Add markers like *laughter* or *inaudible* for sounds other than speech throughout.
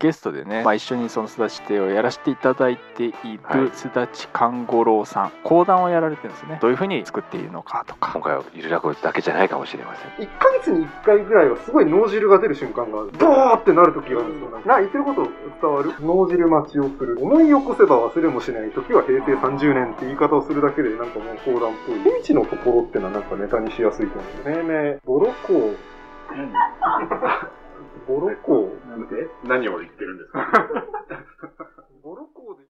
ゲストでね、まあ、一緒にそのすだち亭をやらせていただいていはいるすだち勘五郎さん講談をやられてるんですねどういうふうに作っているのかとか今回はゆる落語だけじゃないかもしれません。1ヶ月に1回ぐらいはすごい脳汁が出る瞬間がある。ドーってなる時があるんですよ。な、言ってること伝わる？脳汁待ちをする。思い起こせば忘れもしない時は平成30年って言い方をするだけでなんかもう講談っぽい。未知のところってのはなんかネタにしやすいと思う。命名、ボロコー。ボロコー。なんで？何を言ってるんですか？ボロコーで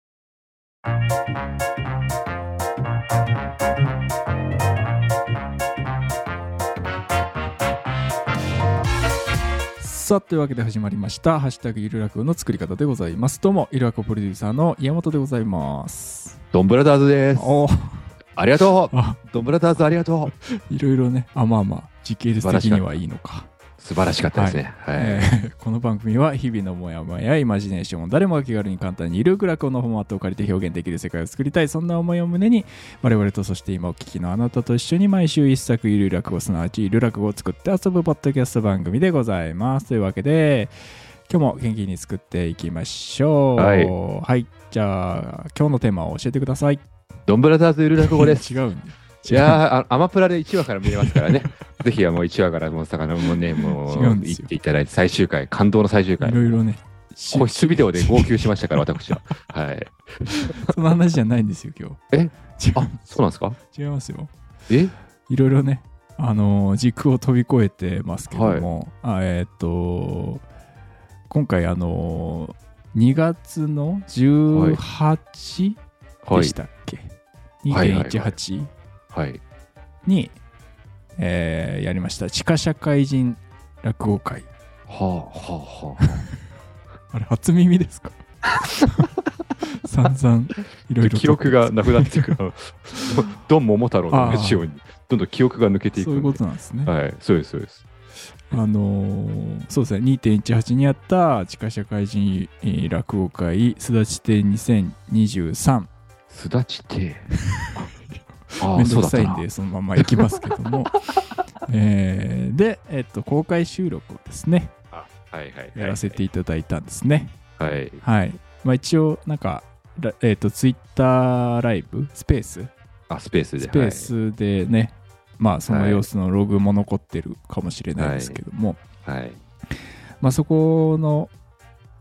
さあというわけで始まりました「ハッシュタグゆるらくの作り方」でございますどうもゆるらくプロデューサーの岩本でございますドンブラザーズです。おーありがとう。あドンブラザーズありがとう。いろいろねあまあまあ時系列的にはいいのか素晴らしかったですね。はい。えーこの番組は日々のモヤモヤやイマジネーションを誰もが気軽に簡単にゆるく楽のフォーマットを借りて表現できる世界を作りたい。そんな思いを胸に我々とそして今お聞きのあなたと一緒に毎週一作ゆる落語すなわちゆる落語を作って遊ぶポッドキャスト番組でございます。というわけで今日も元気に作っていきましょう。はい。はい、じゃあ今日のテーマを教えてください。ドンブラザーズゆる落語です。*laughs* 違うんだいやアマプラで1話から見れますからね。*laughs* ぜひはもう1話からもう魚もね、もう行っていただいて、最終回、感動の最終回い。ろいろねし個室ビデオで号泣しましたから、私は。*laughs* はい。その話じゃないんですよ今日え？違うあ、そうなんですか？違いますよえ？いろいろね、あのー軸を飛び越えてますけども、あえーっと、今回、あのー2月の18はいでし。たっけ、はいはいはい ?2.18 はい。に、えーやりました、地下社会人落語会。はあ、はあ、はあ。*laughs* あれ、初耳ですか？*laughs* 散々、いろいろと記憶がなくなってくる。*laughs* ドン桃太郎のうに、どんどん記憶が抜けていく。そういうことなんですね。はい、そうです、そうです。あのーそうですね、2.18にあった地下社会人えー落語会すだち亭2023。すだち亭？あめあ、んどくさいん。でそのまま行きますけども。*laughs* えーで、えっと、公開収録をですね、はいはいはい。やらせていただいたんですね。はい。はい。まあ一応、なんか、らえっと、ツイッターライブ、スペース、あ、スペースで。スペースでね、まあその様子のログも残ってるかもしれないですけども、はい。はい。まあ、そこの、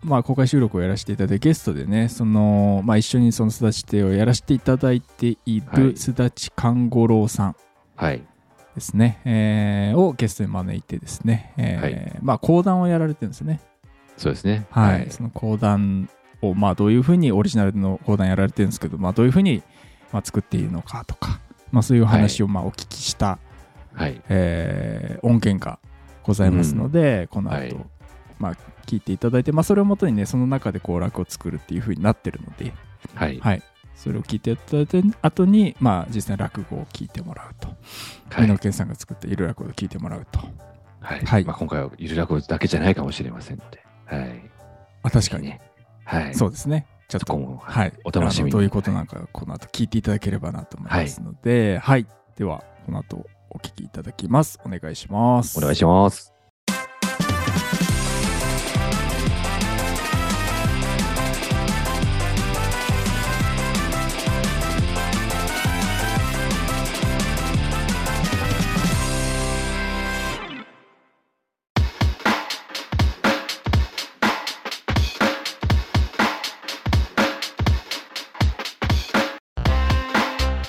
まあ、公開収録をやらせていただいてゲストでねその、まあ、一緒にそのすだち亭をやらせていただいていはい。るすだち勘五郎さんはい。ですね、えーをゲストに招いてですね、えーまあ、講談をやられてるんですね、そうですね。はい。その講談を、まあ、どういうふうにオリジナルの講談やられてるんですけど、まあ、どういうふうに、まあ、作っているのかとか、まあ、そういう話をまあお聞きした、はい。えー音源がございますので、この後、はいまあ聞いていただいて、まあ、それをもとにねその中でこう楽を作るっていう風になってるので、はい。はい、それを聞いていただいて後に、まあ、実際落語を聞いてもらうと。はい。美濃健さんが作ったいろ落語を聞いてもらうと。はい。はい。まあ今回はゆる落語だけじゃないかもしれませんので。はい。あ確かに、ね。はい。そうですね。ちょっとそこもはい、お楽しみに。あのどういうことなのかこの後聞いていただければなと思います。ので、はい。ではこの後お聞きいただきます。お願いします。お願いします。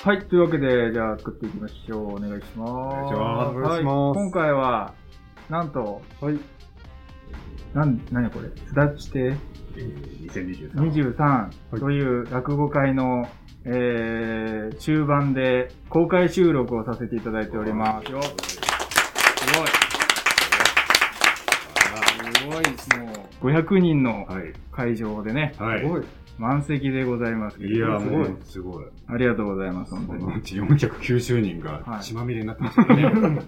はい、というわけで、じゃあ作っていきましょう。お願いします。お願いしますはい、今回は、なんと、はい。なん、なにこれ、すだち亭えー2023 23という落語会の、えー、中盤で公開収録をさせていただいておりますよ。すごい。すごい、もう、500人のはい。会場でね、はい。すごい。満席でございます。いや、すごいもう、。すごい。ありがとうございます、本当に。うち490人はいが血まみれになってましたね。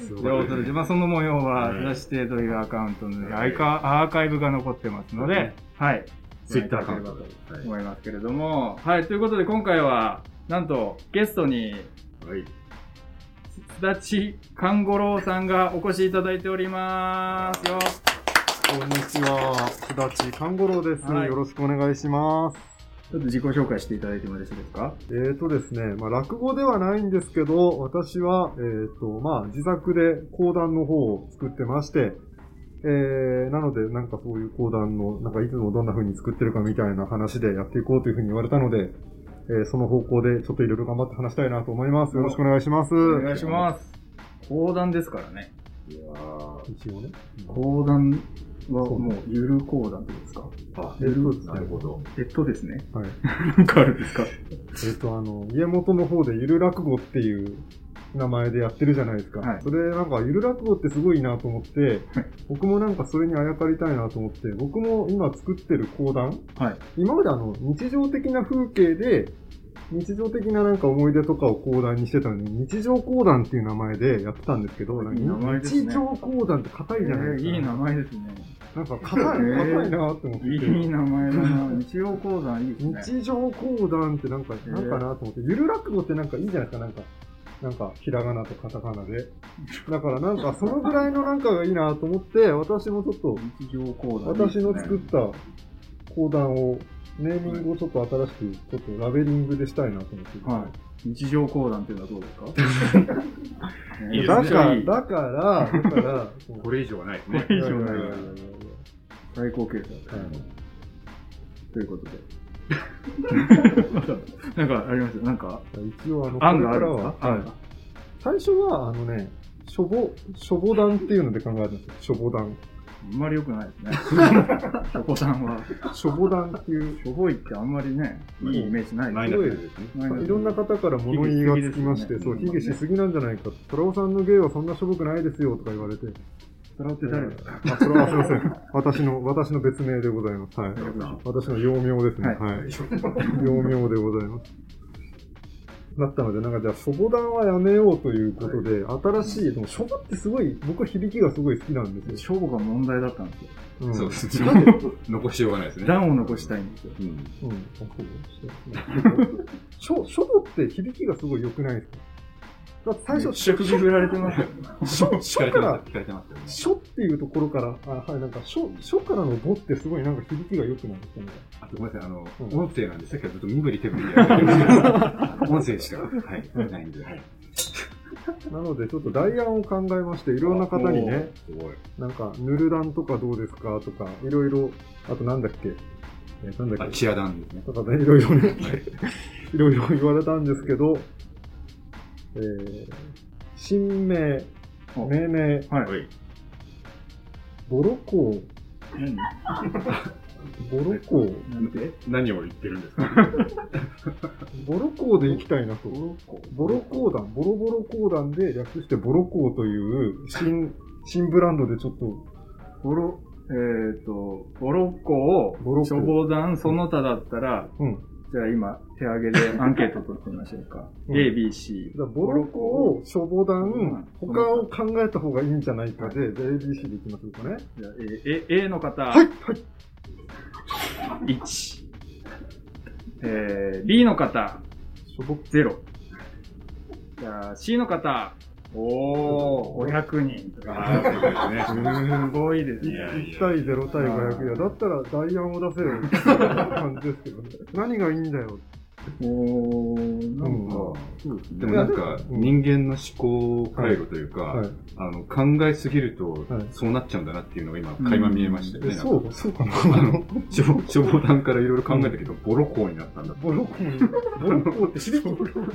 す *laughs* で、ごいお届けまあ、その模様は、はい出してというアカウントのはいアーカイブが残ってますので、はい。ツイッターアカウント。と思いますけれども、はい。ということで、今回は、なんと、ゲストに、はい。すだち勘五郎さんがお越しいただいておりますよ。こんにちは。すだち勘五郎です、はいよろしくお願いします。ちょっと自己紹介していただいてもよろしいですか？えーとですね、まあ、落語ではないんですけど、私は、えーと、まあ、自作で講談の方を作ってまして、えー、なので、なんかそういう講談の、なんかいつもどんな風に作ってるかみたいな話でやっていこうという風に言われたので、えーその方向でちょっといろいろ頑張って話したいなと思います。よろしくお願いします。お願いします。講談ですからね。一応ね。講談はもう、ゆる講談ですか？あ、えーとですねなるほど。えっとですね。はい。*laughs* なんかあるんですか？えっ、と、あの、家元の方でゆる落語っていう名前でやってるじゃないですか。はいそれなんかゆる落語ってすごいなと思って、はい僕もなんかそれにあやかりたいなと思って、僕も今作ってる講談、はい。今まであの、日常的な風景で、日常的ななんか思い出とかを講談にしてたのに、日常講談っていう名前でやってたんですけど、いいね日常講談って硬いじゃないですか。えーいい名前ですね。なんか硬い、えー硬いなって思ってて。いい名前だな。日曜講談いいですね。日常講談ってなんか、ーなんかなと思って、ゆる落語ってなんかいいじゃないですか、なんか。なんか、ひらがなとカタカナで。だからなんか、そのぐらいのなんかがいいなと思って、私もちょっと、日常講談。私の作った講談を、ネーミングをちょっと新しく、ちょっとラベリングでしたいなと思って。はい。日常講談っていうのはどうですか？*laughs* いいですねだから、いいだから、だから、これ以上はないですね。これ以上ない最高形成だはいということで。*laughs* なんかあります？よ。なんか、一応、あの、案があるんは、ですか？案が。最初は、あのね、しょぼ、しょぼ談っていうので考えたんですよ。しょぼ談。あんまり良くないですね。しょこさんは。しょぼ談っていう、しょぼいってあんまりね、いいイメージないマイですね。ないですいろんな方から物言いがつきまして、そう、卑下しすぎなんじゃないか。トラオさんの芸はそんなしょぼくないですよ、とか言われて。それって誰？ですかあ、それはすいません。*laughs* 私の、私の別名でございます。はい。私の幼名ですね。はいはい。幼名でございます。だったので、なんかじゃあ、しょぼ談はやめようということで、新しい、でもしょぼってすごい、僕は響きがすごい好きなんですよ。しょぼが問題だったんですよ。うんそうです残しようがないですね。段を残したいんですよ。うん。うん。あそうしょ、しょぼって響きがすごい良くないですか？だって最初、しょ、首振られてますよ。しょ、し聞から、聞かれてますよね。しょっていうところから、あ、はい、なんか、しょ、しょからのぼってすごいなんか響きが良くないですかね。あとごめんなさい、あの、うん音声なんで、さっきからずっと身振り手振りでやって *laughs* 音声しか、はい、ないんで、はい。*laughs* なので、ちょっと代案を考えまして、いろんな方にね。なんか、ヌルダンとかどうですか？とか、いろいろ、あとなんだっけ、えーなんだあ、っけ、チアダンですね。とかね、いろいろね、*laughs* いろいろ言われたんですけど、えー、新名、命名、はい。ボロコ何？ー、ボロコー、なんで何を言ってるんですか？*laughs* ボロコーで行きたいなと。ボロコー。団、ボロボロコー団で略してボロコーという新、新ブランドでちょっと、ボロ、えっ、と、ボロッコを、ボロ消防団その他だったら、うん。じゃあ今、手上げでアンケート取ってみましょうか。うん A、B、C。ボロコを消防団、うん他を考えた方がいいんじゃないかで、じゃあ ABC でいきましょうかね。じゃあ A, A, A の方、はい、はい。1。えー、B の方、しょぼ0。じゃあ C の方、おー、500人とあか。すごいですね。いやい1対0対500いや、だったら代案を出せよっていう感じですけどね。*laughs* 何がいいんだよ。おー、なんか、でもなんか、うん。人間の思考回路というか、はい。あの、考えすぎるとはい、そうなっちゃうんだなっていうのが今、垣間見えましたよえ、ね。そう、そうかな。あの、消消防団からいろいろ考えたけど、ボロコーになったんだって。ボロコに、ボロコって響き、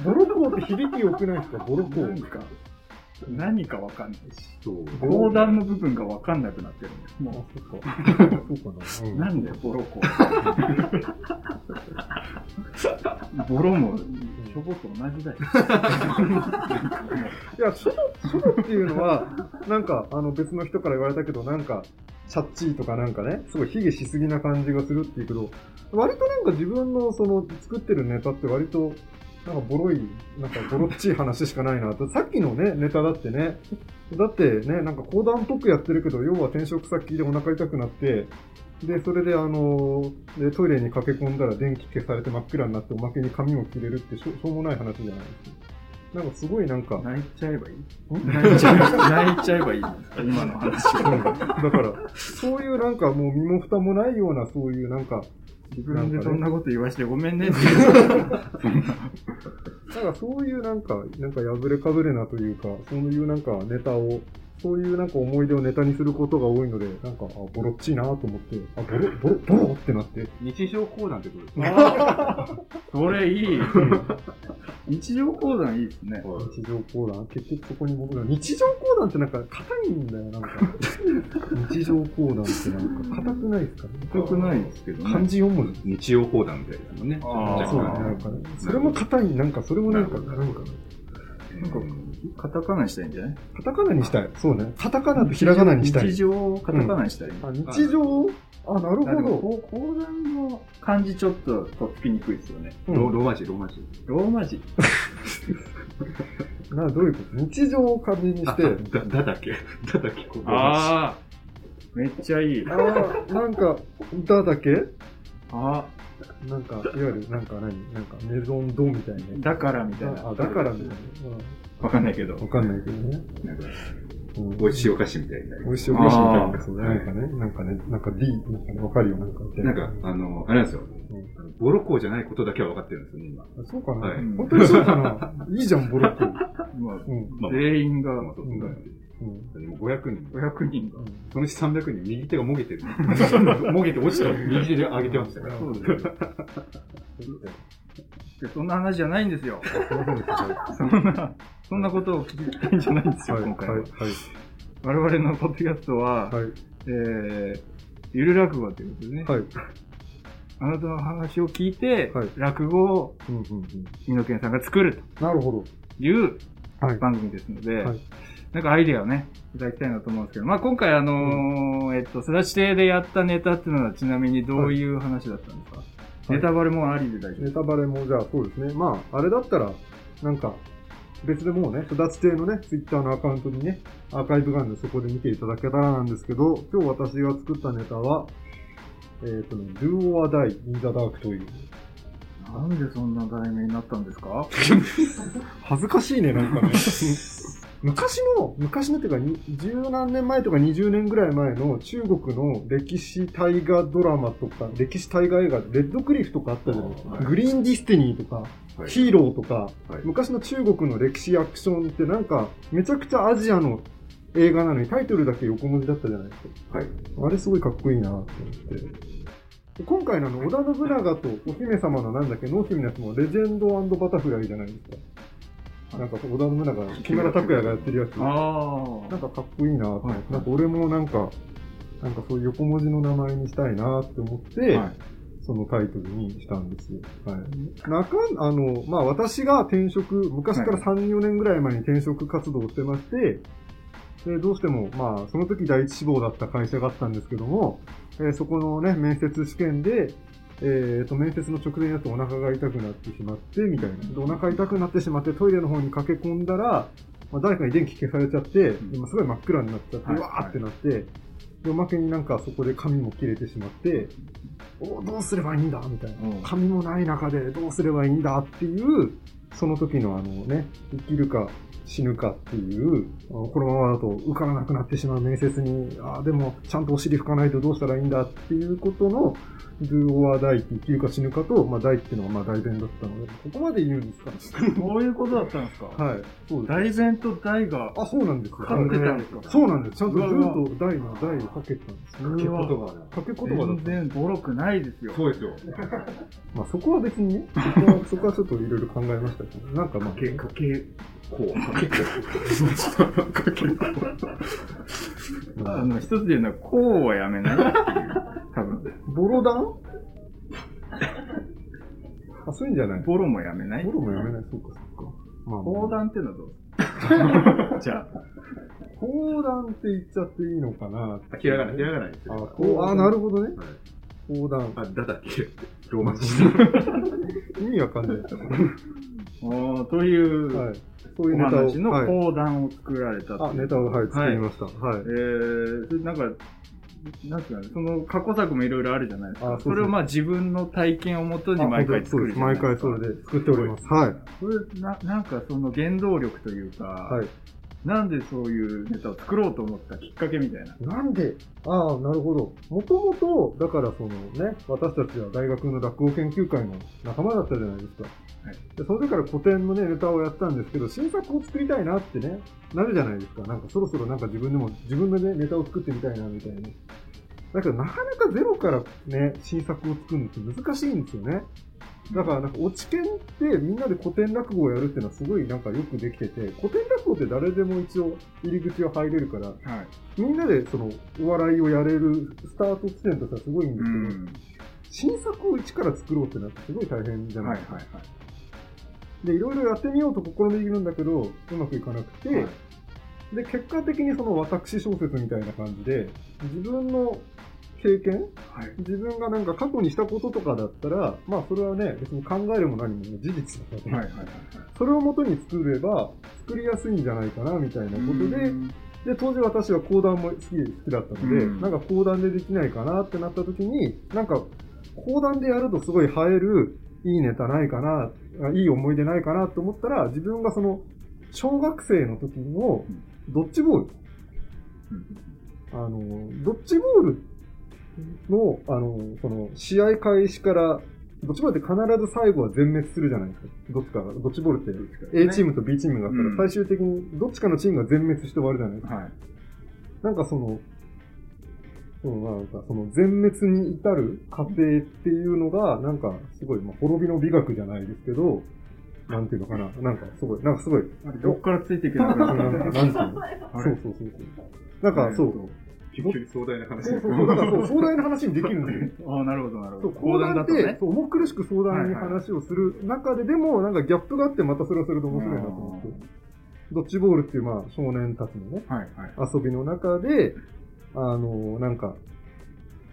ボロコって響き良くないですか？ボロコ。なんか、何かわかんないし。そう。講談の部分がわかんなくなってるんです。あ、もそっか。*laughs* そうかう、な。なんでボロコ *laughs* ボロも、しょぼと同じだよ。*laughs* いや、書道、書道っていうのは、なんか、あの、別の人から言われたけど、なんか、チャッチーとかなんかね、すごい卑下しすぎな感じがするっていうけど、割となんか自分のその作ってるネタって割と、なんかボロい、なんかボロっちい話しかないなと。さっきのね、ネタだってね、だってね、なんか講談っぽくやってるけど、要は転職先でお腹痛くなって、で、それであの、でトイレに駆け込んだら電気消されて真っ暗になっておまけに髪を切れるってしょしょうもない話じゃないですか。なんかすごいなんか、泣いちゃえばいい？泣いちゃえば泣いちゃえばいい今の話。だから、そういうなんかもう身も蓋もないような、そういうなんか、自分でそんなこと言わしてごめんねっていう。*laughs* なんかそういうなんか、なんか破れかぶれなというか、そういうなんかネタを、そういうなんか思い出をネタにすることが多いので、なんか、あ、ボロっちいなと思って、あ、ボロ、ボロ、ボロってなって。日常講談ってことですか？*laughs* それいい。日常講談いいですね。日常講談結局そこに戻る。日常講談ってなんか硬いんだよ、なんか。*laughs* 日常講談ってなんか硬くないですか？ね。よくないですけど漢ね。字4文字。日曜講談みたいなのね。あーそうなんかね。それも硬い、なんか、それもなんか、ななんか、なんかカタカナにしたいんじゃない？カタカナにしたい。そうね。カタカナとひらがなにしたい日。常をカタカナにしたい。あ、日常あ、なるほこう講談の漢字ちょっととっつきにくいですよね。ど。うんロローマ字、ローマ字。ローマ字。*laughs* な、どういうこと？日常を漢字にして、だ、だだけ。だだけ、こうああ、めっちゃいい。ああ、なんか、だだけ？あなんか、いわゆる、なんか何？なんか、メゾンドみたいな。だからみたいな。あ、だからみたいな。わかんないけどうん。わかんないけどね。なんか、うん美味しいお菓子みたいな。美味しいお菓子みたいな。そうなんかね、なんかね、なんか D、なんかね、わかるよ、なんか。なんか、あの、あれなんですよ。ボロ校じゃないことだけは分かってるんですよね、今。あそうかな、はい本当にそうかないいじゃん、ボロック。まあうん。まあ全員がまあそうそううん。もう500人。500人が。そのうち300人、右手がもげてる。*laughs* もげて落ちたら *laughs* 右手で上げてましたから。そうですよ。*laughs* でそんな話じゃないんですよ。*laughs* そんな、そんなことを聞きたいんじゃないんですよ、はい、はい、今回は。はい。我々のポッドキャストは、はい、えー、ゆる落語ということでね、はい。あなたの話を聞いて、はい落語をうん、うん、うん。美濃健さんが作るなるほど。というはい。番組ですので、はいなんかアイデアをね、いただきたいなと思うんですけど、まあ今回あのーえっと、すだち亭でやったネタっていうのはちなみにどういう話だったんですか、ネタバレもありで大丈夫ですネタバレも、じゃあそうですね。まあ、あれだったら、なんか、別でもうね、すだち亭のね、ツイッターのアカウントにね、アーカイブがあるんでそこで見ていただけたらなんですけど、今日私が作ったネタは、えっ、とね、Do or Die in the Dark という。なんでそんな題名になったんですか？*laughs* 恥ずかしいね、なんかね。*laughs* 昔の、昔のっていうか、に十何年前とか20年ぐらい前の中国の歴史大河ドラマとか、歴史大河映画、レッドクリフとかあったじゃない？ですか。はいグリーンディスティニーとか、はいヒーローとか、はい昔の中国の歴史アクションってなんか、めちゃくちゃアジアの映画なのにタイトルだけ横文字だったじゃないですか。はい。あれすごいかっこいいなと思って。で今回のあの、織田信長とお姫様のなんだっけ、濃姫のやつもレジェンドバタフライじゃないですか。なんか織田信長、木村拓哉がやってるやつ。なあんかかっこいいなと思って、はいなんか俺もなんか、なんかそういう横文字の名前にしたいなって思って、はいそのタイトルにしたんですよ。はい。中、あの、まあ私が転職、昔から3、4年ぐらい前に転職活動をしてまして、で、どうしても、まあ、その時第一志望だった会社があったんですけども、えーそこのね、面接試験で、えっ、と、面接の直前になってお腹が痛くなってしまって、みたいな。で、お腹痛くなってしまって、トイレの方に駆け込んだら、まあ、誰かに電気消されちゃって、今すごい真っ暗になっちゃって、はいうわーってなって、で、おまけになんかそこで髪も切れてしまって、おどうすればいいんだみたいな。うん髪もない中でどうすればいいんだっていう、その時のあのね、生きるか死ぬかっていう、このままだと受からなくなってしまう面接に、ああ、でもちゃんとお尻拭かないとどうしたらいいんだっていうことの、do or die って生きるか死ぬかと、まあ、die っていうのはまあ代弁だったので、ここまで言うんですか？そういうことだったんですか？はい。そうです。大前と大があ、そうなんですよ。かってたんですか？そうなんです。ちゃんと do と die の die をかけたんです。うわ言葉がね。かけ言葉だっ全た。然ボロくないですよ。そうですよ。*laughs* まあそこは別にね、そこは、そこはちょっといろいろ考えましたけど、なんかまあ、かけ、かけ、こう、かけこう。かけこう。あの、一つで言うのは、こうはやめないっていう。多分。ボロダン？*laughs* あ、そういうんじゃない。ボロもやめないボロもやめない。そうか、そうか。まあ、講談っていうのはどう？*laughs* じゃあ、講談って言っちゃっていいのかなあひらがな、ひらがなあ、よ。こう、あ、なるほどね。はい講談。あ、だだっけ？ローマ字。*laughs* 意味わかんないですおーという、はい。そういうおネタを。話のはい、講談を作られたといネタを、はい、作りました。はい。えー、それなんか、なんていうのその過去作もいろいろあるじゃないですか。あそれをまあ自分の体験をもとに毎回作る毎。回それで作っております。はい。それな、なんかその原動力というか、はい。なんでそういうネタを作ろうと思ったきっかけみたいな。なんで、ああ、なるほど。もともと、だからそのね、私たちは大学の落語研究会の仲間だったじゃないですか。はいでその時から古典のね、ネタをやったんですけど、新作を作りたいなってね、なるじゃないですか。なんかそろそろなんか自分でも、自分でね、ネタを作ってみたいな、みたいな。だけどなかなかゼロからね、新作を作るのって難しいんですよね。だからなんか、落ち研ってみんなで古典落語をやるっていうのはすごいなんかよくできてて、古典落語って誰でも一応入り口は入れるから、はい。みんなでそのお笑いをやれるスタート地点としてはすごいんですけど、うん。新作を一から作ろうってなってすごい大変じゃないですか。はいはいはい。で、いろいろやってみようと試みるんだけど、うまくいかなくて、はいで、結果的にその私小説みたいな感じで、自分の経験？はい。自分がなんか過去にしたこととかだったら、まあそれはね、別に考えるも何も事実だから、はいはいはい。それをもとに作れば、作りやすいんじゃないかな、みたいなことで、うん。で、当時私は講談も好き好きだったので、うん。なんか講談でできないかなってなった時に、なんか講談でやるとすごい映えるいいネタないかな、あいい思い出ないかなと思ったら、自分がその小学生の時のドッジボール、あの、ドッジボールの、あの、その試合開始から、ドッジボールって必ず最後は全滅するじゃないですか。どっちかが、ドッジボールって A チームと B チームがあったうんら、最終的にどっちかのチームが全滅して終わるじゃないですか。はい。なんかその、そのなんかその全滅に至る過程っていうのが、なんかすごい、まあ、滅びの美学じゃないですけど、なんていうのかな、なんかすごい、なんかすごい、どっからついていけなくなんか、ななんていうの *laughs* そうそうそうそう。なんかそう、急に壮大な話そうそうそう、だからそう、壮大な話にできるんですよ。*laughs* ああ、なるほど、なるそう、ほど。講談って、ね。そう重苦しく壮大に話をする中で、でも、なんかギャップがあって、またそれはそれで面白いなと思って。ドッジボールっていう、まあ、少年たちのね、はいはい。遊びの中で、あの、なんか、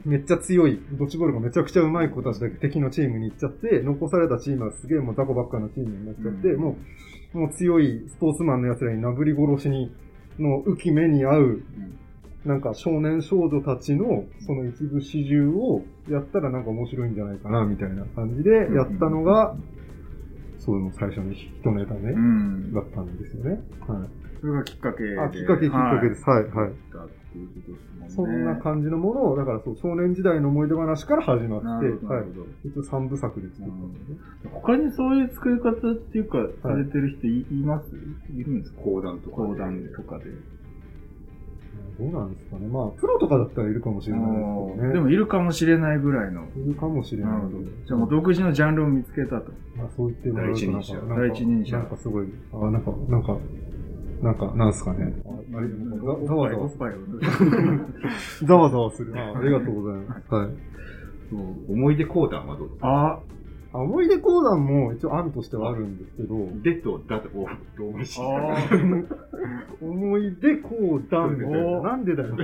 めっちゃ強い、ドッジボールがめちゃくちゃ上手い子たちだけ敵のチームに行っちゃって、残されたチームはすげえもう雑魚ばっかのチームになっちゃって、うんもう、もう強いスポーツマンの奴らになぶり殺しに、の浮き目に合う、なんか少年少女たちのその一部始終をやったらなんか面白いんじゃないかな、みたいな感じでやったのが、そういうの最初の一ネタねう、ん。だったんですよね。はい。それがきっかけで。あ、きっかけきっかけです。はい、はい。だっていうことですそもんな感じのものを、だからそう、少年時代の思い出話から始まって、なるほど。はない一応三部作で作ったんで。他にそういう作り方っていうか、されてる人いいます？いるんですか？講談とか。講談とかで。どうなんですかね。まあ、プロとかだったらいるかもしれないですけどね。でもいるかもしれないぐらいの。いるかもしれないなるほど。じゃあもう独自のジャンルを見つけたと。まあ、そう言ってもらうとなんか、第一人者なんか第一人者なんかすごい、あ、なんか、なんか、なんか、なんすかね。ああれざい。*laughs* ざわざわする。あありがとうございます。はい。思い出講談はどうあ、あ思い出講談も一応案としてはあるんですけど、でとだと、お、ローマ字。あ思い出講談みたいな。んでだよ。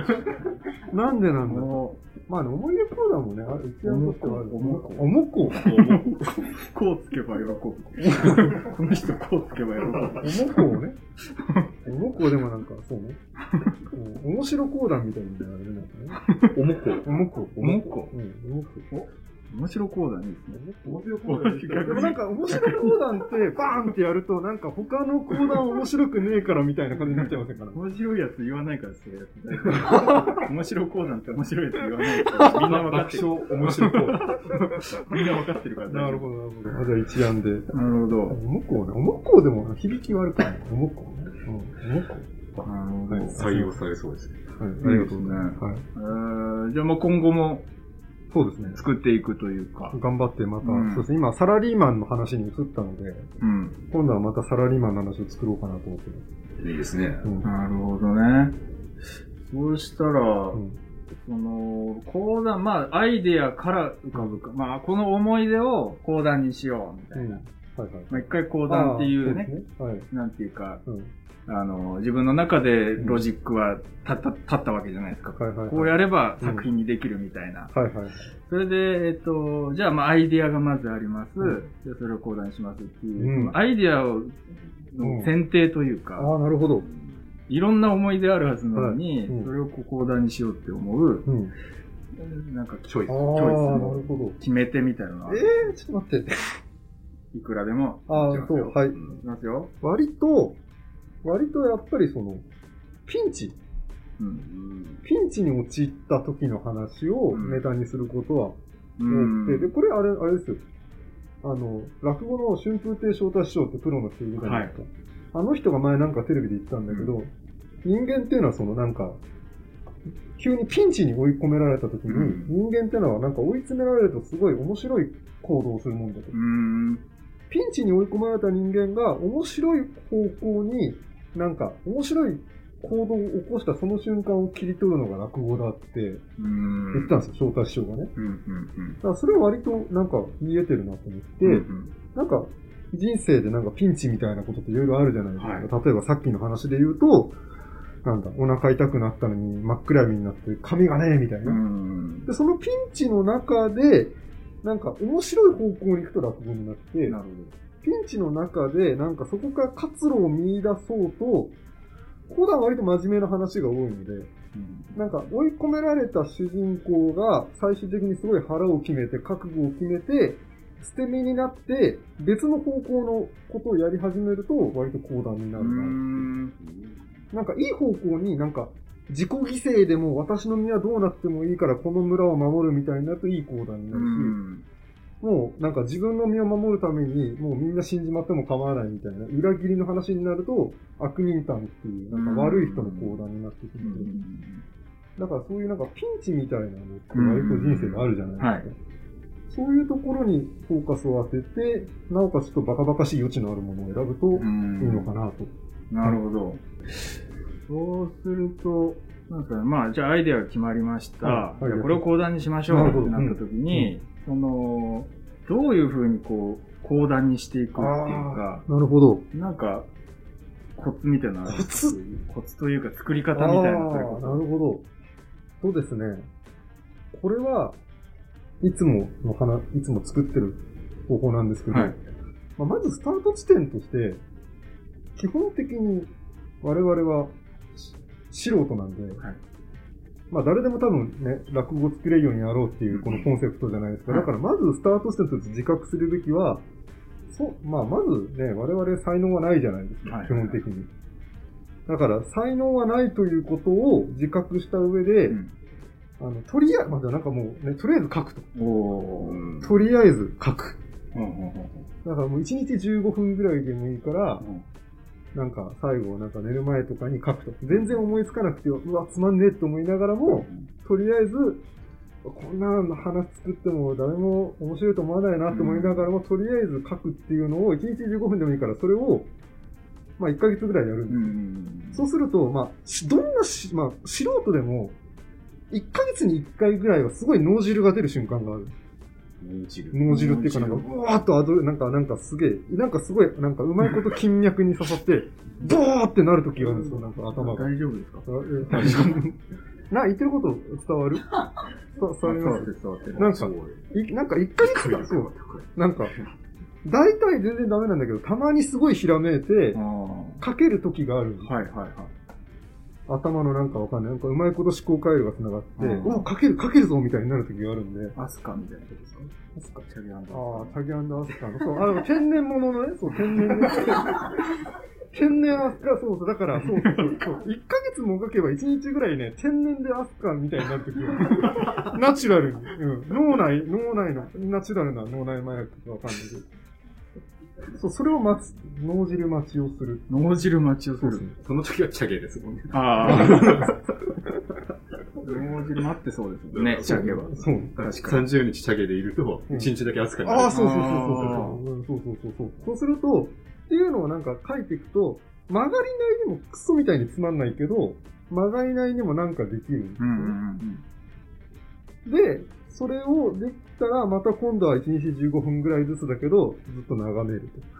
なんでなんだもまあね、思い出講談もね、ある一案としてはある。おもこおもこ。う、こうつけば喜ぶ。この人こうつけば喜ぶ。おもこをね。おもこでもなんか、そうね。うん面白講談みたいなのあれなんかね。おもこ。おもこ。おもこうん、おもこ。面白講談いいですね。面白講談。でもなんか面白講談って、バーンってやると、なんか他の講談面白くねえからみたいな感じになっちゃいませんか？面白いやつ言わないから、そういうやつ。面白講談って面白いやつ言わないから。みんな分かってる。面白講談。みんな分かってるから。なるほど、なるほど。あじゃあ一案で。なるほど。おもこね。おもこでも響き悪くない。おもこね。うん。おもこ。なるほど。はい採用されそうですね。はい。ありがとうございます。はい。えーじゃあもう今後もそうですね。作っていくというか。頑張ってまた、うんそうですね。今、サラリーマンの話に移ったので、うん。今度はまたサラリーマンの話を作ろうかなと思ってます。いいですね。うん。なるほどね。そうしたら、うんその、講談、まあ、アイデアから浮かぶか。まあ、この思い出を講談にしよう、みたいな。うん。はいはい。まあ、一回講談っていうね。はい。なんていうか、うん。あの、自分の中でロジックは立った、立ったわけじゃないですか。はいはいはい。こうやれば作品にできるみたいな。はいはい。それで、えっと、じゃあ、まあ、アイデアがまずあります。うんじゃあ、それを講談しますっていう、アイデアを、の選定というか、ああ、なるほど。いろんな思い出あるはずなのに、はいうんそれをこう講談にしようって思う、うん。なんかチョイス、チョイスなるのほど。決め手みたいなのがあるえー、ちょっと待って。いくらでも。ああ、そう、はい。ますよ。割と、割とやっぱりその、ピンチ、うん。ピンチに陥った時の話をうんネタにすることはう多んくて、で、これあれ、あれですよ。あの、落語の春風亭昇太師匠ってプロの人いるじゃないですか。あの人が前なんかテレビで言ったんだけど、人間っていうのはそのなんか、急にピンチに追い込められた時に、うん人間っていうのはなんか追い詰められるとすごい面白い行動をするもんだと。うん。ピンチに追い込まれた人間が面白い方向に、なんか面白い行動を起こしたその瞬間を切り取るのが落語だってうん。言ってたんですよ、翔太師匠がね。うん。うん。だからそれは割となんか見えてるなと思って、うん。なんか人生でなんかピンチみたいなことっていろいろあるじゃないですか。はい例えばさっきの話で言うと、なんだ、お腹痛くなったのに真っ暗闇になって髪がねえみたいな。うん。で、そのピンチの中で、なんか面白い方向に行くと落語になって、なるピンチの中で、なんかそこから活路を見出そうと、講談は割と真面目な話が多いので、ほど。なんか追い込められた主人公が最終的にすごい腹を決めて、覚悟を決めて、捨て身になって、別の方向のことをやり始めると、割と講談になうるな。ん。なんかいい方向になんか、自己犠牲でも私の身はどうなってもいいからこの村を守るみたいになるといい講談になうるし、ん。もうなんか自分の身を守るためにもうみんな死んじまっても構わないみたいな裏切りの話になると悪人譚っていうなんか悪い人の講談になってくるので、だからそういうなんかピンチみたいなのって割と人生であるじゃないですか。はいそういうところにフォーカスを当てて、なおかつちょっとバカバカしい余地のあるものを選ぶといいのかなと。なるほど。そうすると、なんかね、まあ、じゃあアイデアが決まりました。はいじゃあこれを講談にしましょうってなった時に、その、どういうふうにこう、講談にしていくっていうか、なるほど。なんか、コツみたいなコツ？コツというか作り方みたいななるほど。そうですね。これは、いつもの花、いつも作ってる方法なんですけど、はいまあ、まずスタート地点として、基本的に我々はし素人なんで、はいまあ誰でも多分ね、落語作れるようにやろうっていうこのコンセプトじゃないですか。はいだからまずスタートして自覚するべきは、そう、まあまずね、我々才能はないじゃないですか、はい基本的に。だから才能はないということを自覚した上で、うんあの、とりあえず、まあ、なんかもうね、とりあえず書くと。とりあえず書く。うんうんうんだからもう1日15分ぐらいでもいいから、うんなんか最後なんか寝る前とかに書くと。全然思いつかなくて、うわ、つまんねえって思いながらも、とりあえず、こんなの話作っても誰も面白いと思わないなって思いながらも、とりあえず書くっていうのを1日15分でもいいから、それを、まあ1ヶ月ぐらいやるんですそうすると、まあ、しどんなし、まあ、素人でも、1ヶ月に1回ぐらいはすごい脳汁が出る瞬間がある。脳汁。っていうか、なんか、うわーっとアドレ、なんか、なんかすげえ、なんかすごい、なんかうまいこと筋脈に刺さって、*laughs* ボーってなる時があるんですよ、なんか頭が。大丈夫ですか？あえな、言ってること伝わる？さ伝わります？伝わってるなんか、いなんか1ヶ月か、そう。なんか、大体全然ダメなんだけど、たまにすごいひらめいてあ、ー書ける時があるはいはいはい。頭のなんかわかんない。なんかうまいこと思考回路が繋がって、うんお書ける、書けるぞみたいになる時があるんで。アスカみたいなことですかアスカ、チャギアンダーああ、タギアンダーアスカの。そう、あの、天然物のね、そう、天然の。*laughs* 天然アスカ、そうそう、だから、そうそうそうそう。1ヶ月も書けば1日ぐらいね、天然でアスカみたいになる時が、ナチュラルに、うん。脳内、脳内の、ナチュラルな脳内麻薬かわかんないけど。そう、それを待つ。脳汁待ちをする。脳汁待ちをする。その時はチャゲですもんね。ああ。*laughs* 脳汁待ってそうですもんね、シャゲは。そう。確かに。30日チャゲでいると、うん1日だけアスカになる。ああ、そうそうそうそうそう。うんそうそうそうそう。そうすると、っていうのをなんか書いていくと、曲がりないにもクソみたいにつまんないけど、曲がりないにもなんかできるんですよ。で、それをできたら、また今度は1日15分ぐらいずつだけど、ずっと眺めると。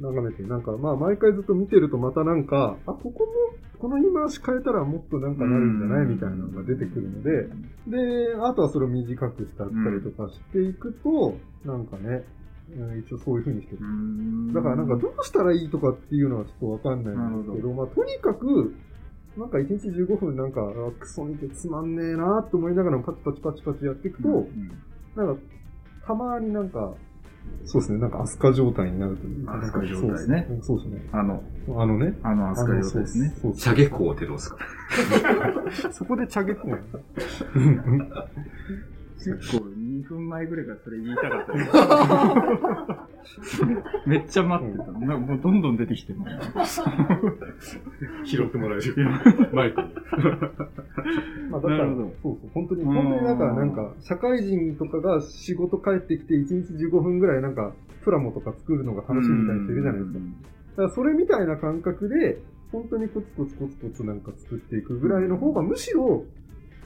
眺めて、なんか、まあ、毎回ずっと見てるとまたなんか、あ、ここも、この言い回し変えたらもっとなんかなるんじゃない？みたいなのが出てくるので、で、あとはそれを短くしてあったりとかしていくと、なんかね、うん一応そういう風にしてる。う。ん。だからなんかどうしたらいいとかっていうのはちょっとわかんないんですけど、まあとにかく、なんか1日15分なんか、あクソ見てつまんねえなって思いながらパチパチパチパチやっていくと、うんなんか、たまになんか、そうですね、なんかアスカ状態になるというか。飛鳥状態ねそうですね。あの、あのね。あの、アスカ状態ですね。チャゲコってどうですか *laughs* そこでチャゲ結構2分前ぐらいからそれ言いたかったです。*laughs* めっちゃ待ってた。なんかもうどんどん出てきても。拾ってもらえる。マイクに。*laughs* まあだから、なるほどそうそう、本当に、本当になんか、なんか、社会人とかが仕事帰ってきて1日15分ぐらいなんか、プラモとか作るのが楽しみみたいな人いるじゃないですか。だからそれみたいな感覚で、本当にコツコツコツコツなんか作っていくぐらいの方が、むしろ、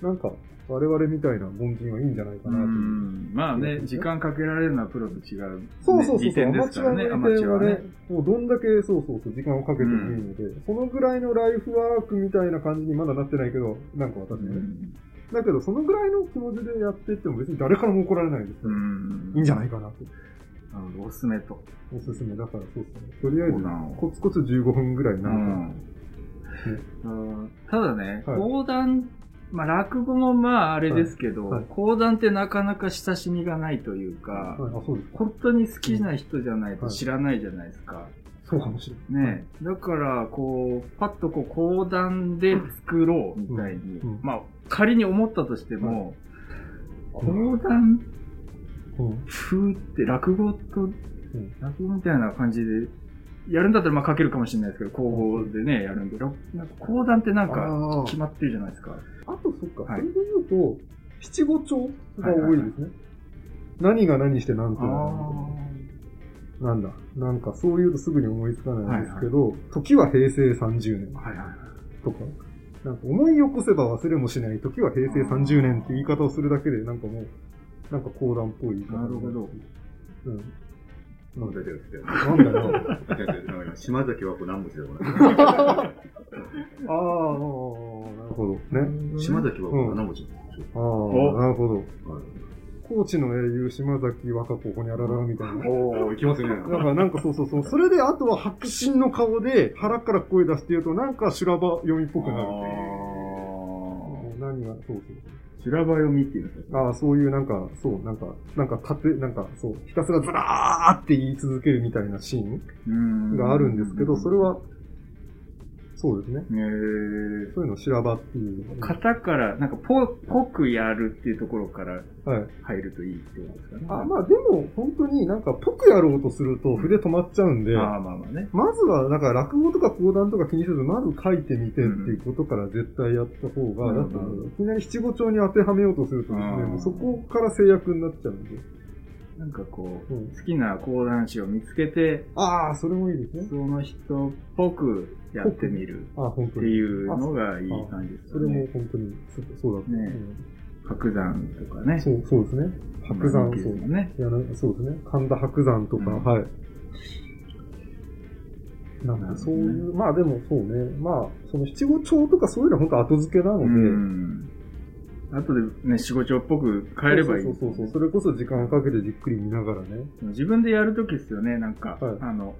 なんか、我々みたいな凡人はいいんじゃないかうなという。ん。まあね、時間かけられるのはプロと違う。そうそうそうそう、利点アマチュアの利点はねマチュアはね。、もうどんだけそうそうそう、時間をかけてもいいので、そのぐらいのライフワークみたいな感じにまだなってないけど、なんか私もね。だけど、そのぐらいの気持ちでやっていっても別に誰からも怒られないですかうら、ん。いいんじゃないかなと。なるほどおすすめと。おすすめ。だからそうですね。とりあえずコツコツ15分ぐらいなんか、うんただね、はい講談、まあ落語もまああれですけど、はいはい講談ってなかなか親しみがないというか、はい、あ、そうです。本当に好きな人じゃないとはい知らないじゃないですか。そうかもしれない。ねだから、こう、パッとこう、講談で作ろうみたいに、うんうんまあ、仮に思ったとしても、はい講談うん。風って落語と、落語みたいな感じで、やるんだったらまあ書けるかもしれないですけど、口語でね、やるんで、ろなんか講談ってなんかあ決まってるじゃないですか。あと、そっか、はいそれで言うと、七五調が多いですね。何が何して何とあなんだ。なんか、そういうとすぐに思いつかないんですけど、時は平成30年あ。はいはい。とか、なんか思い起こせば忘れもしない時は平成30年って言い方をするだけで、なんかもう、なんか講談っぽいなるほど。うん。なんだ出てるって。なんだよ。島崎はこれ何文字でもない。ああ、ああなるほど。ね。島崎はこれ何文字ああ、なるほど。高知の英雄、島崎和歌子、ほにゃららみたいな。おお、いきますね。だからなんかそうそうそう。それで、あとは白真の顔で腹から声出して言うと、なんか修羅場読みっぽくなる。何が、そうそう。修羅場読みっていうんですかああ、そういうなんか、そう、なんか、なんか縦、なんか、そう、ひたすらずらーって言い続けるみたいなシーンがあるんですけど、それは、そうですね。へーそういうのを修羅場っていう。型から、なんかぽ、ぽくやるっていうところからはい。入るといいってことですかね。あ、まあでも、本当になんか、ぽくやろうとすると筆止まっちゃうんで、ああまあまあね。まずは、だから落語とか講談とか気にせず、まず書いてみてっていうことから絶対やった方が、うんだって、いきなり七五調に当てはめようとするとですね、そこから制約になっちゃうんで。なんかこう、うん好きな講談師を見つけて、ああ、それもいいですね。その人っぽくやってみるああ、本当に。っていうのがいい感じですそれも。本当にそうそうだった。ね白山とかね。そう、そうですね。白山、まあそう。人気ですもんね。いやなそうですね。神田白山とか、うんはい。なんで、そういう、まあでもそうね、まあ、その七五調とかそういうのは本当後付けなので、うん。後でね、仕事っぽく変えればいい。そうそうそうそれこそ時間をかけてじっくり見ながらね。自分でやるときですよね、なんか、はいあの、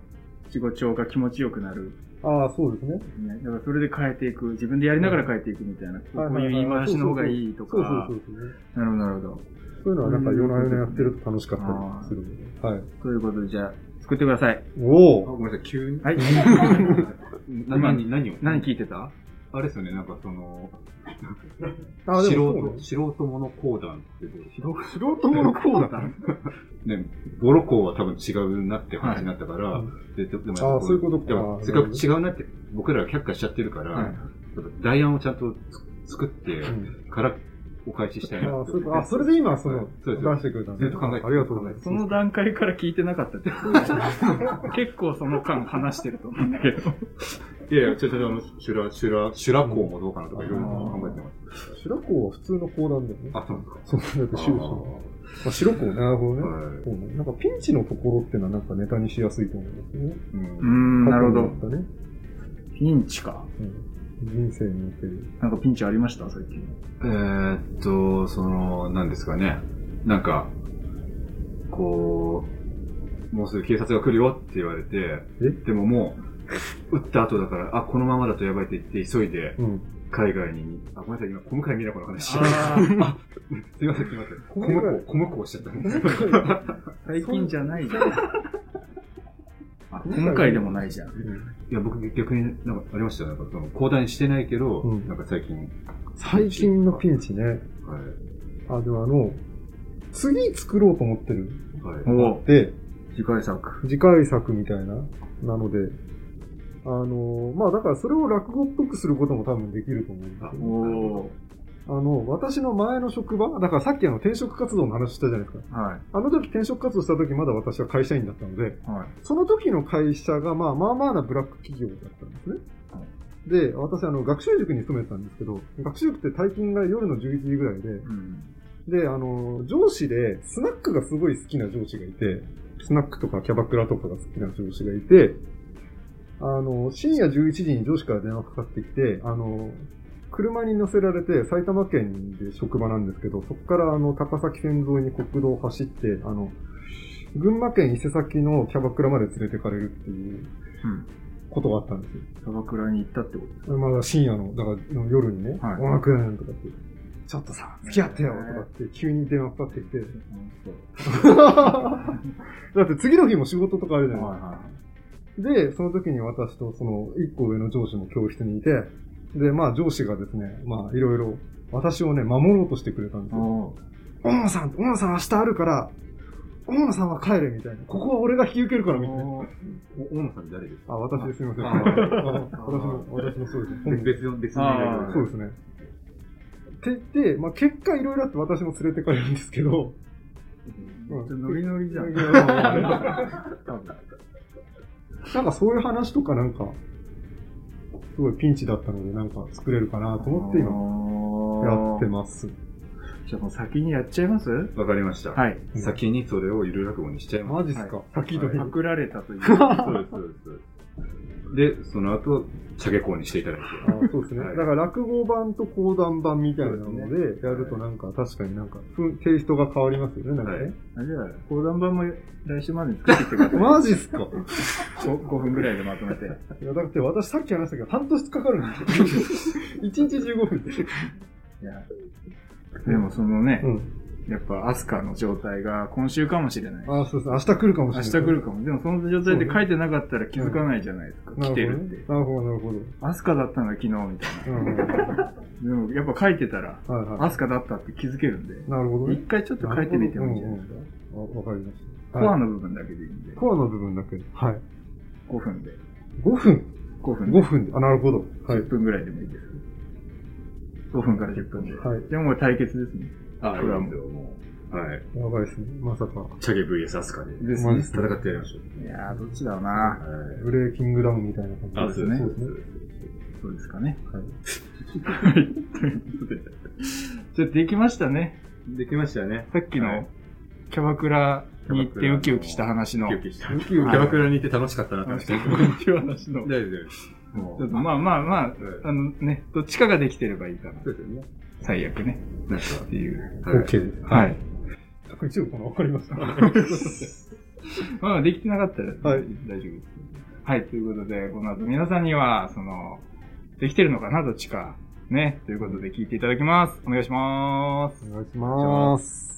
仕事が気持ちよくなる。ああ、そうですね。ね、だからそれで変えていく。自分でやりながら変えていくみたいな。こういう言い回しの方がいいとか。そうそうそうね。なるほど、なるほど。そういうのはなんか夜な夜なやってると楽しかったりするので。はい。ということで、じゃあ、作ってください。おおあごめんなさい、急に。はい。な *laughs* 何、何を何聞いてた？あれですよね、なんかその、あ、素人、素人者講談ってどう素 *laughs* 素人ものこうだ。*laughs* ね、ボロ校は多分違うなって話になったから、はいでででもそういうことか。でもせっかく違うなって僕らが却下しちゃってるから、はい。代案をちゃんとつ作ってうん。からお返ししたいなあそうかあ、それで今、その、そうです出してくれたんずっと考えてありがとうございます。その段階から聞いてなかったって *laughs* 結構その間話してると思うんだけど。いやいや、ちょ、ちょ、あの、修羅、修羅、修羅校もどうかなとかいろいろ考えてます。白子は普通の講談だよね。あ、そうなんですか。そう、だって終始の。まあ、白子、なるほどね。はいそうね。なんかピンチのところってのはなんかネタにしやすいと思いますね。う。うんん、なるほど。ね。ピンチか。うん。人生における。なんかピンチありました？最近。えーっと、その、なんですかね。なんか、こもうすぐ警察が来るよって言われて、え？でももう、撃った後だから、あ、このままだとやばいって言って急いで、うん。海外に、あ、ごめんなさい、今、小向井美奈子の話。ああ *laughs* すいません、すいません。小向井、小向井をおっしゃった *laughs* 最近じゃない *laughs* 今回でもないじゃん。いや、僕逆になんかありましたよ。なんかその、交代してないけど、うんなんか最近、最近のピンチね。はい。あ、でもあの、次作ろうと思ってる。はい。おで、次回作。次回作みたいな、なので、あの、まあだからそれを落語っぽくすることも多分できると思うんですあの、私の前の職場、だからさっきあの転職活動の話したじゃないですか。はい。あの時転職活動した時まだ私は会社員だったので、はい。その時の会社がまあまあまあなブラック企業だったんですね。で、私あの学習塾に勤めてたんですけど、学習塾って退勤が夜の11時ぐらいで、うん。で、あの、上司で、スナックがすごい好きな上司がいて、スナックとかキャバクラとかが好きな上司がいて、あの、深夜11時に上司から電話かかってきて、あの、車に乗せられて埼玉県で職場なんですけど、そこからあの、高崎線沿いに国道を走って、あの、群馬県伊勢崎のキャバクラまで連れてかれるっていううん。ことがあったんですよ。キャバクラに行ったってことまだ深夜の、だからの夜にね、はい小野くんとかって、ちょっとさ、付き合ってよとかって急に電話かかってきて、だって次の日も仕事とかあるじゃないはいはで、その時に私とその一個上の上司も教室にいて、で、まあ上司がですね、まあいろいろ私をね、守ろうとしてくれたんですい。よ。お大野さん、大野さん明日あるから、大野さんは帰れみたいな。ここは俺が引き受けるからみたいな。大野さん誰ですか？あ、私です、すみません。私も、*laughs* 私もそうです。別の、別のそうですね。って言って、まあ結果いろいろあって私も連れてかれるんですけど、ノリノリじゃん。*laughs* なんかそういう話とかなんか、すごいピンチだったのでなんか作れるかなと思って今やってます。じゃあもう先にやっちゃいます？わかりました。はい。先にそれをゆる落語にしちゃいます。マジっすか？先取り。パクられたという。*laughs* そうです、そうです。でその後、チャゲコにしていただいて。あそうですね。はいだから落語版と講談版みたいなので、やるとなんか確かになんか、ふテイストが変わりますよね、なんかね。あじゃあ、講談版も来週までに作ってきてください。マジっすか？5, 5分ぐらいでまとめて。いや、だって私さっき話したけど、半年かかるんですよ。*laughs* 1日15分で。いや、でもそのね、うん。やっぱアスカの状態が今週かもしれない。あ、そうです。明日来るかもし明れない。日来るかも。でもその状態で書いてなかったら気づかないじゃないですか。な来てるって。。なるほど、なるほど。アスカだったんだ昨日みたいうん。はな。でもやっぱ書いてたら、いはアスカだったって気づけるんで、い。なるほどね一。回ちょっと書いてみてもいいんじゃないですか。あわかりました。コアの。の部分だけでいいんで、コアの部分だけで。はい。5分で。5分？5分で。5分で。あ、なるほど。はい10。分ぐらいでもいいです。5分から10分で。はいでももう対決ですね。あこれはもういいですよもうはい。やばいですね。まさか。チャゲ VS アスカで。ですね戦ってやりましょう。いやー、どっちだろうな。はい。ブレーキングダウンみたいな感あ、じそうですね。そうですね。そうですかね。はい。ということで。じゃあできましたね。できましたね。さっきはいのキャバクラに行ってウキウキした話の。ウキウキした。ウキウキキャバクラに行って楽しかったなって話。ウキウキ話の。大丈夫です。もちょっとまあまあまあ、あのね、どっちかができてればいいかな。そうですよね。最悪ね。なんか、っていう。はい OK です。はい。一応この分かりました。*laughs* まあできてなかったらはい大丈夫です。はい、ということで、この後皆さんには、その、できてるのかな、どっちか。ね。ということで聞いていただきます。お願いします。お願いします。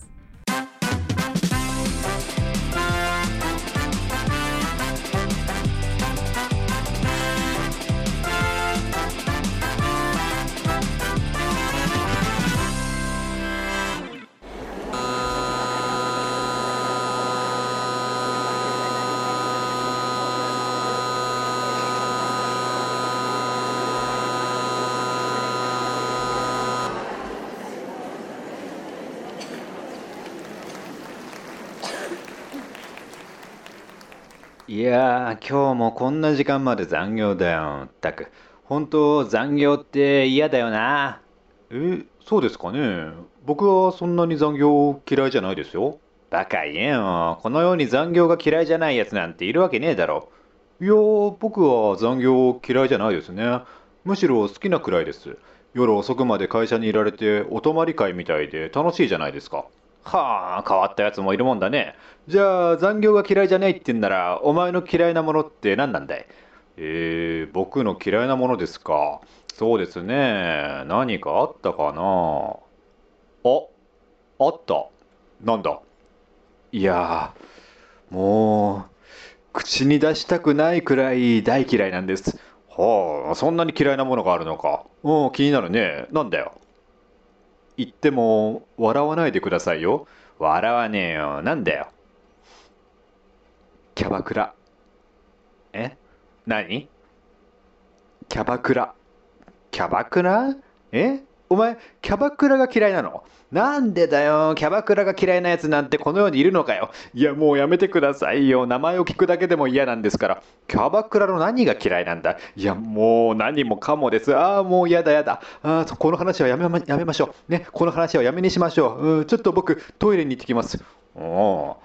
いやー、今日もこんな時間まで残業だよ。ったく、本当残業って嫌だよな。え、そうですかね。僕はそんなに残業嫌いじゃないですよ。バカ言えよ。このように残業が嫌いじゃないやつなんているわけねえだろ。いやー、僕は残業嫌いじゃないですね。むしろ好きなくらいです。夜遅くまで会社にいられてお泊まり会みたいで楽しいじゃないですか。はあ、変わったやつもいるもんだね。じゃあ、残業が嫌いじゃないって言うんなら、お前の嫌いなものって何なんだい？えー、僕の嫌いなものですか？そうですね。何かあったかな？あ、あった。なんだ？いやー、もう、口に出したくないくらい大嫌いなんです。はあ、そんなに嫌いなものがあるのか。うん、気になるね。なんだよ？言っても、笑わないでくださいよ。笑わねえよ。なんだよ。キャバクラ。え？何？キャバクラ。キャバクラ？え？お前、キャバクラが嫌いなの？なんでだよ。キャバクラが嫌いなやつなんてこの世にいるのかよ。いや、もうやめてくださいよ。名前を聞くだけでも嫌なんですから。キャバクラの何が嫌いなんだ？いや、もう何もかもです。ああ、もう嫌だ嫌だ。あーこの話はやめまやめましょう。ね、この話はやめにしましょう。うん、ちょっと僕、トイレに行ってきます。おお。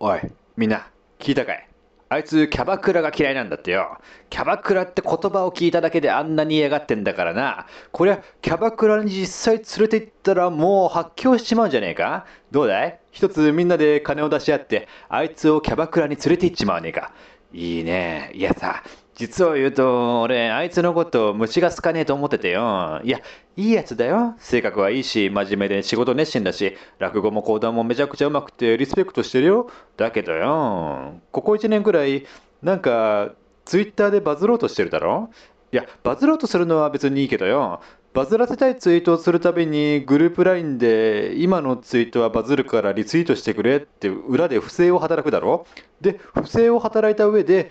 おい、みんな、聞いたかい？あいつキャバクラが嫌いなんだってよ。キャバクラって言葉を聞いただけであんなに嫌がってんだからな。こりゃ、キャバクラに実際連れて行ったらもう発狂しちまうんじゃねえか？どうだい？一つみんなで金を出し合って、あいつをキャバクラに連れて行っちまわねえか？いいね。いやさ、実を言うと、俺、あいつのこと虫が好かねえと思っててよ。いや、いいやつだよ。性格はいいし、真面目で仕事熱心だし、落語も講談もめちゃくちゃうまくてリスペクトしてるよ。だけどよ、ここ1年くらい、なんか、ツイッターでバズろうとしてるだろ？いや、バズろうとするのは別にいいけどよ。バズらせたいツイートをするたびにグループ LINE で今のツイートはバズるからリツイートしてくれって裏で不正を働くだろ？で、不正を働いた上で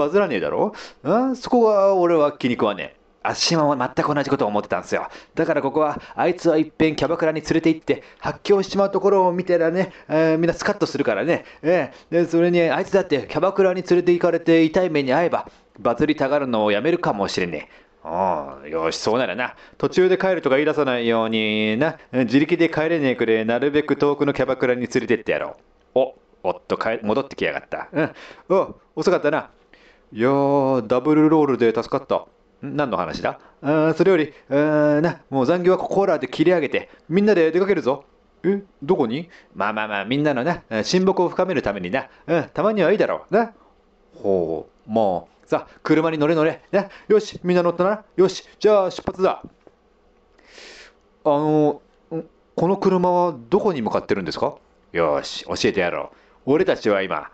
バズらねえだろ？あそこは俺は気に食わねえ。あっしも全く同じことを思ってたんですよ。だからここは、あいつはいっぺんキャバクラに連れて行って、発狂しちまうところを見てらね、えーみんなスカッとするからね。ええで、それに、あいつだってキャバクラに連れて行かれて痛い目に遭えば、バズりたがるのをやめるかもしれねえ。ああ、よし、そうならな。途中で帰るとか言い出さないようにな、自力で帰れねえくれ、なるべく遠くのキャバクラに連れてってやろう。お、おっと、戻ってきやがった。うん。お、遅かったな。いやー、ダブルロールで助かった。ん？何の話だ？あーそれより、あーな、もう残業はここらで切り上げて、みんなで出かけるぞ。え、どこに？まあまあまあ、みんなのな、親睦を深めるためにな、うん、たまにはいいだろう。な。ほう、まあ、さあ、車に乗れ乗れ。な、よし、みんな乗ったな。よし、じゃあ出発だ。あの、ん？この車はどこに向かってるんですか？よし、教えてやろう。俺たちは今、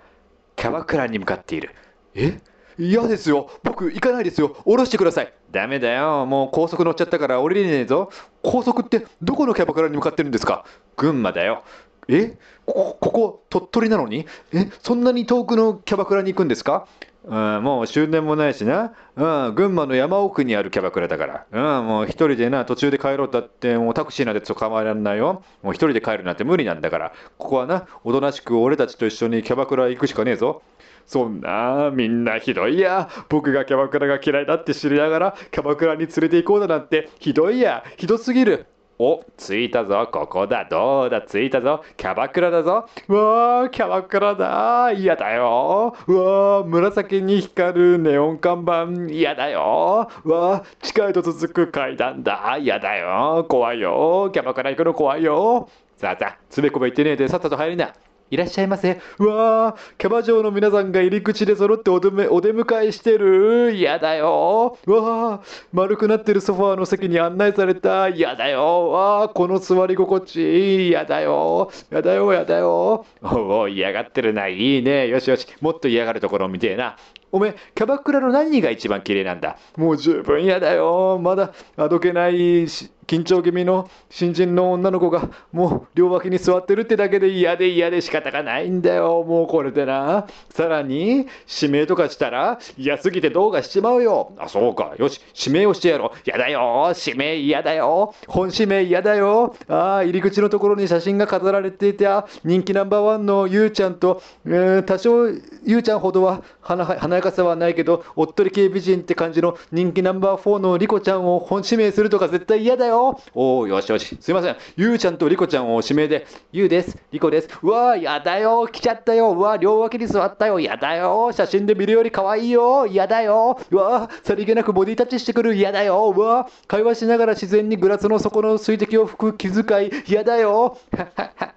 キャバクラに向かっている。え？嫌ですよ。僕、行かないですよ。降ろしてください。ダメだよ。もう高速乗っちゃったから降りれねえぞ。高速ってどこのキャバクラに向かってるんですか？群馬だよ。え？ここ、ここ、鳥取なのに？え？そんなに遠くのキャバクラに行くんですか？うん、もう終電もないしな。うん、群馬の山奥にあるキャバクラだから。うん、もう一人でな、途中で帰ろうったって、もうタクシーなんて捕まえられないよ。もう一人で帰るなんて無理なんだから。ここはな、おとなしく俺たちと一緒にキャバクラ行くしかねえぞ。そんな、みんなひどいや。僕がキャバクラが嫌いだって知りながら、キャバクラに連れて行こうだなんて、ひどいや。ひどすぎる。お、着いたぞ。ここだ。どうだ。着いたぞ。キャバクラだぞ。わー、キャバクラだ。嫌だよ。わー、紫に光るネオン看板。嫌だよ。わー、地下へと続く階段だ。嫌だよ。怖いよ。キャバクラ行くの怖いよ。さあさあ、つべこべ言ってねえでさっさと入りな。いらっしゃいませ。うわー、キャバ嬢の皆さんが入り口で揃ってお出めお出迎えしてる。嫌だよ。うわー、丸くなってるソファーの席に案内された。嫌だよ。わー、この座り心地。嫌だよ。嫌だよ、嫌だよ。おお、嫌がってるな。いいね。よしよし。もっと嫌がるところを見てえな。おめえ、キャバクラの何が一番綺麗なんだ？もう十分嫌だよ。まだ、あどけない、緊張気味の新人の女の子が、もう両脇に座ってるってだけで嫌で嫌で仕方がないんだよ。もうこれでな。さらに、指名とかしたら、嫌すぎてどうかしちまうよ。あ、そうか。よし、指名をしてやろう。嫌だよ。指名嫌だよ。本指名嫌だよ。ああ、入り口のところに写真が飾られていて、人気ナンバーワンのゆうちゃんと、えー多少、ゆうちゃんほどは離離華やかさはないけど、おっとり系美人って感じの人気ナンバー4のリコちゃんを本指名するとか絶対嫌だよ。おー、よしよし。すいません。ゆうちゃんとリコちゃんを指名で、ゆうです、リコです。うわー、やだよ。来ちゃったよ。うわー、両脇に座ったよ。やだよ。写真で見るより可愛いよ。やだよ。うわー、さりげなくボディタッチしてくる。やだよ。うわー、会話しながら自然にグラスの底の水滴を拭く気遣い。やだよ。ははは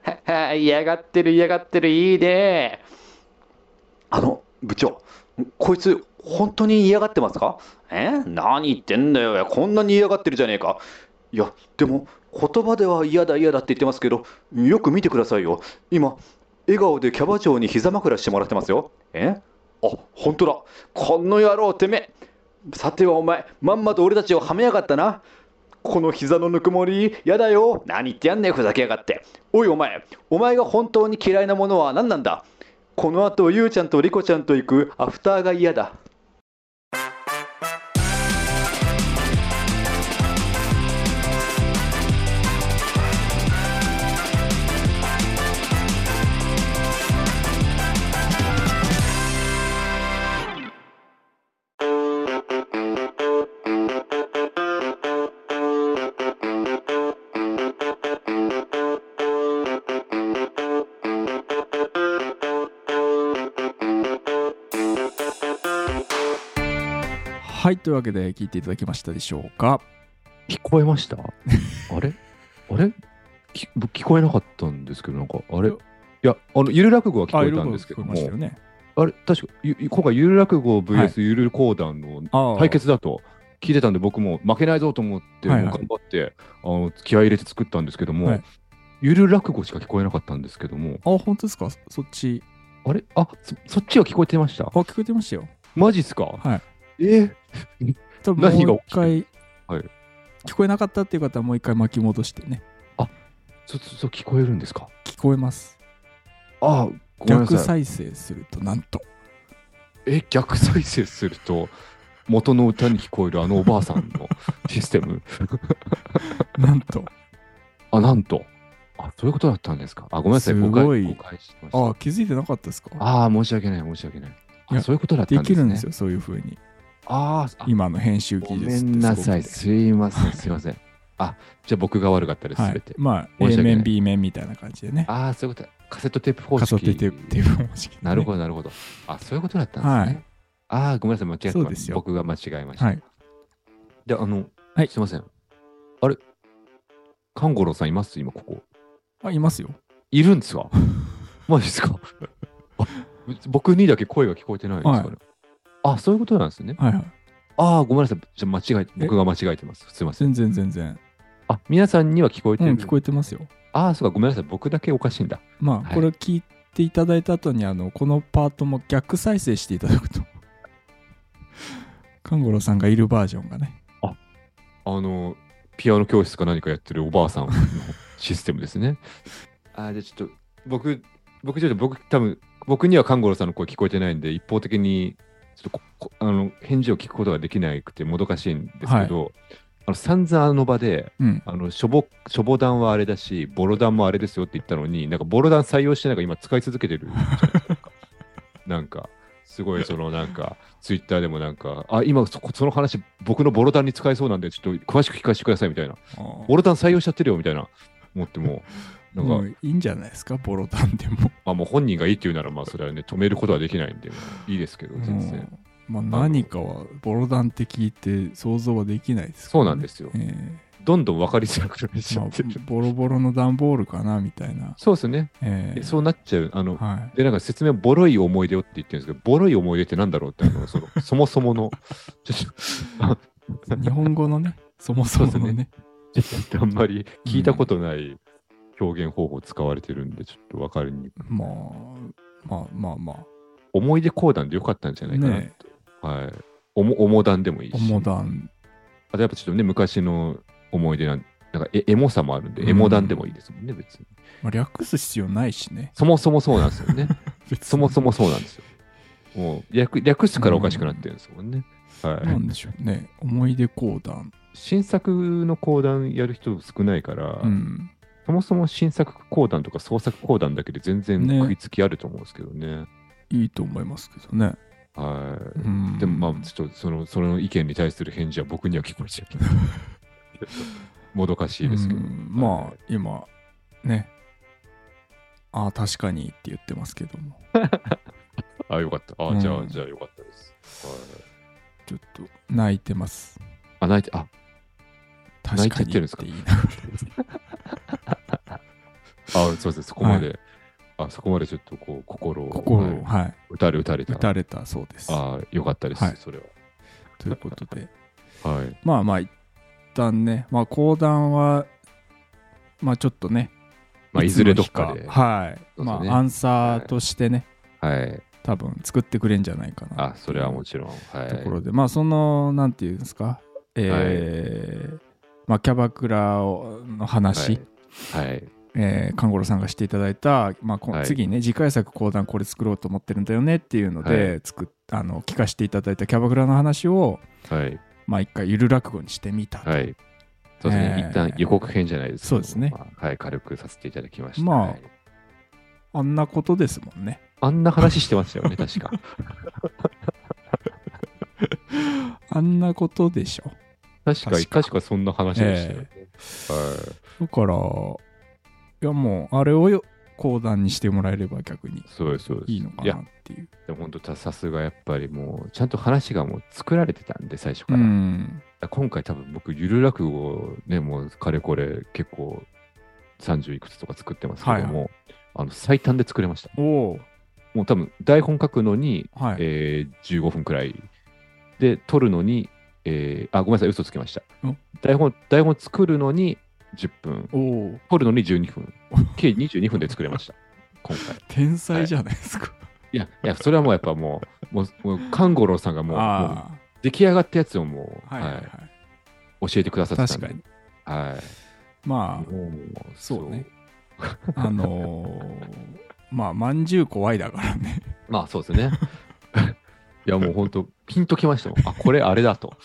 は嫌がってる、嫌がってる。いいね。あの、部長、こいつ、本当に嫌がってますか？え？何言ってんだよ。こんなに嫌がってるじゃねえか。いや、でも、言葉では嫌だ嫌だって言ってますけど、よく見てくださいよ。今、笑顔でキャバ嬢に膝枕してもらってますよ。え？あ、本当だ。この野郎、てめえ。さてはお前、まんまと俺たちをはめやがったな。この膝のぬくもり、やだよ。何言ってやんねえ、ふざけやがって。おいお前、お前が本当に嫌いなものは何なんだ？この後、ゆうちゃんとりこちゃんと行くアフターが嫌だ。はいというわけで聞いていただきましたでしょうか。聞こえました？*laughs* あれ？あれ？聞こえなかったんですけど、なんか、あれ？いや、あの、ゆる落語は聞こえたんですけども、あれ、確か、ゆ今回、ゆる落語は VS ゆる講談の対決だと聞いてたんで、僕も負けないぞと思って、頑張って、あの気合い入れて作ったんですけども、はい。ゆる落語しか聞こえなかったんですけども、あ本当ですか？そっち。あれ？あそ、そっちは聞こえてました？あ聞こえてましたよ。マジっすか？はいえ？多分何がもう一回、はい聞こえなかったっていう方はもう一回巻き戻してねそ、そ、そ聞こえるんですか？聞こえますあごめんな逆さい。再生するとなんとえ、逆再生すると、元の歌に聞こえるあのおばあさんの *laughs* システム？なんとあ、なんと。あ、そういうことだったんですか？あ、ごめんなさい。す誤ごい解誤解しました。あ気づいてなかったですか？ああ、申し訳ない、申し訳ない。いそういうことだったんでですね。きるんですよそういうふうにあーあ、今の編集ごめ技術ってんなさい。すすいません、すいません。あ、じゃあ僕が悪かったです、はいて。まあ申 A 面 B 面みたいな感じでねああ、そういうことだ。カセットテープ方式。カソテテテープ方式でねなるほど、なるほど。あ、そういうことだったんですね。はいああ、ごめんなさい、間違えた。そうですよ僕が間違えました。はいで、あの、はいすいません。あれ、勘五郎さんいます？今、ここ。あいますよいるんですか？*laughs* マジですか？*laughs* あ僕にだけ声が聞こえてないんですかね、あ、そういうことなんですね。はいはいああ、ごめんなさい。じゃあ間違え、僕が間違えてます。すいません。全然全然あ、皆さんには聞こえてる、うん聞こえてますよああ、そうか、ごめんなさい。僕だけおかしいんだ。はいまあこれ聞いていただいた後にあのこのパートも逆再生していただくと勘五郎さんがいるバージョンがねあの、ピアノ教室か何かやってるおばあさんのシステムですね。*laughs* あーじゃあちょっと、僕、僕ちょっと、僕多分、僕には勘五郎さんの声聞こえてないんで、一方的に、ちょっとあの返事を聞くことができなくてもどかしいんですけど、あの散々あの場で、うんあのしょぼ、しょぼ弾はあれだし、ボロ弾もあれですよって言ったのに、なんかボロ弾採用してなんか今使い続けてる *laughs* なんか、すごいそのなんか、ツイッターでもなんか、あ、今その話、僕のボロ弾に使えそうなんで、ちょっと詳しく聞かせてくださいみたいな。ボロ弾採用しちゃってるよみたいな。思っても、なんか、もういいんじゃないですか？ボロタンでも。まあもう本人がいいって言うなら、まあそれはね、止めることはできないんで、まあいいですけど、全然。うんまあ何かはボロダンって聞いて想像はできないですそうなんですよ。えどんどん分かりづらくなっちゃってる。ボロボロの段ボールかなみたいな。そうですね。ええ。そうなっちゃう。あの、はで、なんか説明はボロい思い出をって言ってるんですけど、ボロい思い出ってなんだろうって、あの、その、*laughs* そもそもの、日本語の *laughs* ね。そもそものね。ちょっとあんまり聞いたことない表現方法使われてるんで、ちょっと分かりにくい。まあまあまあまあ思い出講談でよかったんじゃないかなねと。はい。おも、おも談でもいいし。おもだんあとやっぱちょっとね、昔の思い出なんなんかえエモさもあるんで、うんエモ談でもいいですもんね、別に。まあ、略す必要ないしねそもそもそうなんですよね。*laughs* そもそもそうなんですよ。もう略略すからおかしくなってるんですもんね。はい。なんでしょうね思い出講談新作の講談やる人少ないから、うんそもそも新作講談とか創作講談だけで全然ね。食いつきあると思うんですけどね。いいと思いますけどね。はい。うん。でもまあ、ちょっとその、その意見に対する返事は僕には聞こえちゃう。*laughs* もどかしいですけど。うん。まあ今ね。ああ確かにって言ってますけども。*laughs* あ、よかった。あ、うん。じゃあ、じゃあよかったです。はい。ちょっと泣いてます。あ、泣いて、あ、確かにってるんですか言いながらあ、そうです。そこまで、あ、そこまでちょっとこう、心を、心はいをはい打たれ、打たれた。打たれたそうですあよかったです、はいそれということでは。*laughs* はい。まあまあ一旦ねまあ講談はまあちょっとねまあ、いずれどっかで。はい、ねまあアンサーとしてね、はい。多分作ってくれんじゃないかなあ、それはもちろん。はい。ところで、まあそのなんていうんですか？えーまあキャバクラをの話、はい。はい。えー、勘五郎さんがしていただいた、まあこはい次ね次回作講談これ作ろうと思ってるんだよねっていうので、は作っあの聞かせていただいたキャバクラの話をはい。まあ一回ゆる落語にしてみたと、はい。そうですね。えー一旦予告編じゃないですけどそうですねまあはい。軽くさせていただきました。まあはいあんなことですもんねあんな話してましたよね、*laughs* 確か。あんなことでしょ確か、確か確かそんな話でしたよね。はい。だからいやもうあれをよ講談にしてもらえれば逆にそうです、そうです。いいのかなっていうでも本当さすがやっぱりもう、ちゃんと話がもう作られてたんで、最初かうら。ん今回多分僕、ゆる落語をね、もうかれこれ結構30いくつとか作ってますけども、はいあの最短で作れました。おおもう多分台本書くのに、はい、えー15分くらいで、撮るのに、えーあ、ごめんなさい、嘘つきましたん。台本、台本作るのに10分、おお撮るのに12分、計22分で作れました。今回。天才じゃないですか、いや、いや、それはもうやっぱもう、もう、もう勘五郎さんがもう、もうあ出来上がったやつをもう、あはいはいはい、教えてくださってた。確かにはい。まあもうそうね。あのー、*laughs* まあまんじゅう怖いだからねまあそうですね。*laughs* いやもう本当ピンときましたもん。あ、これあれだと。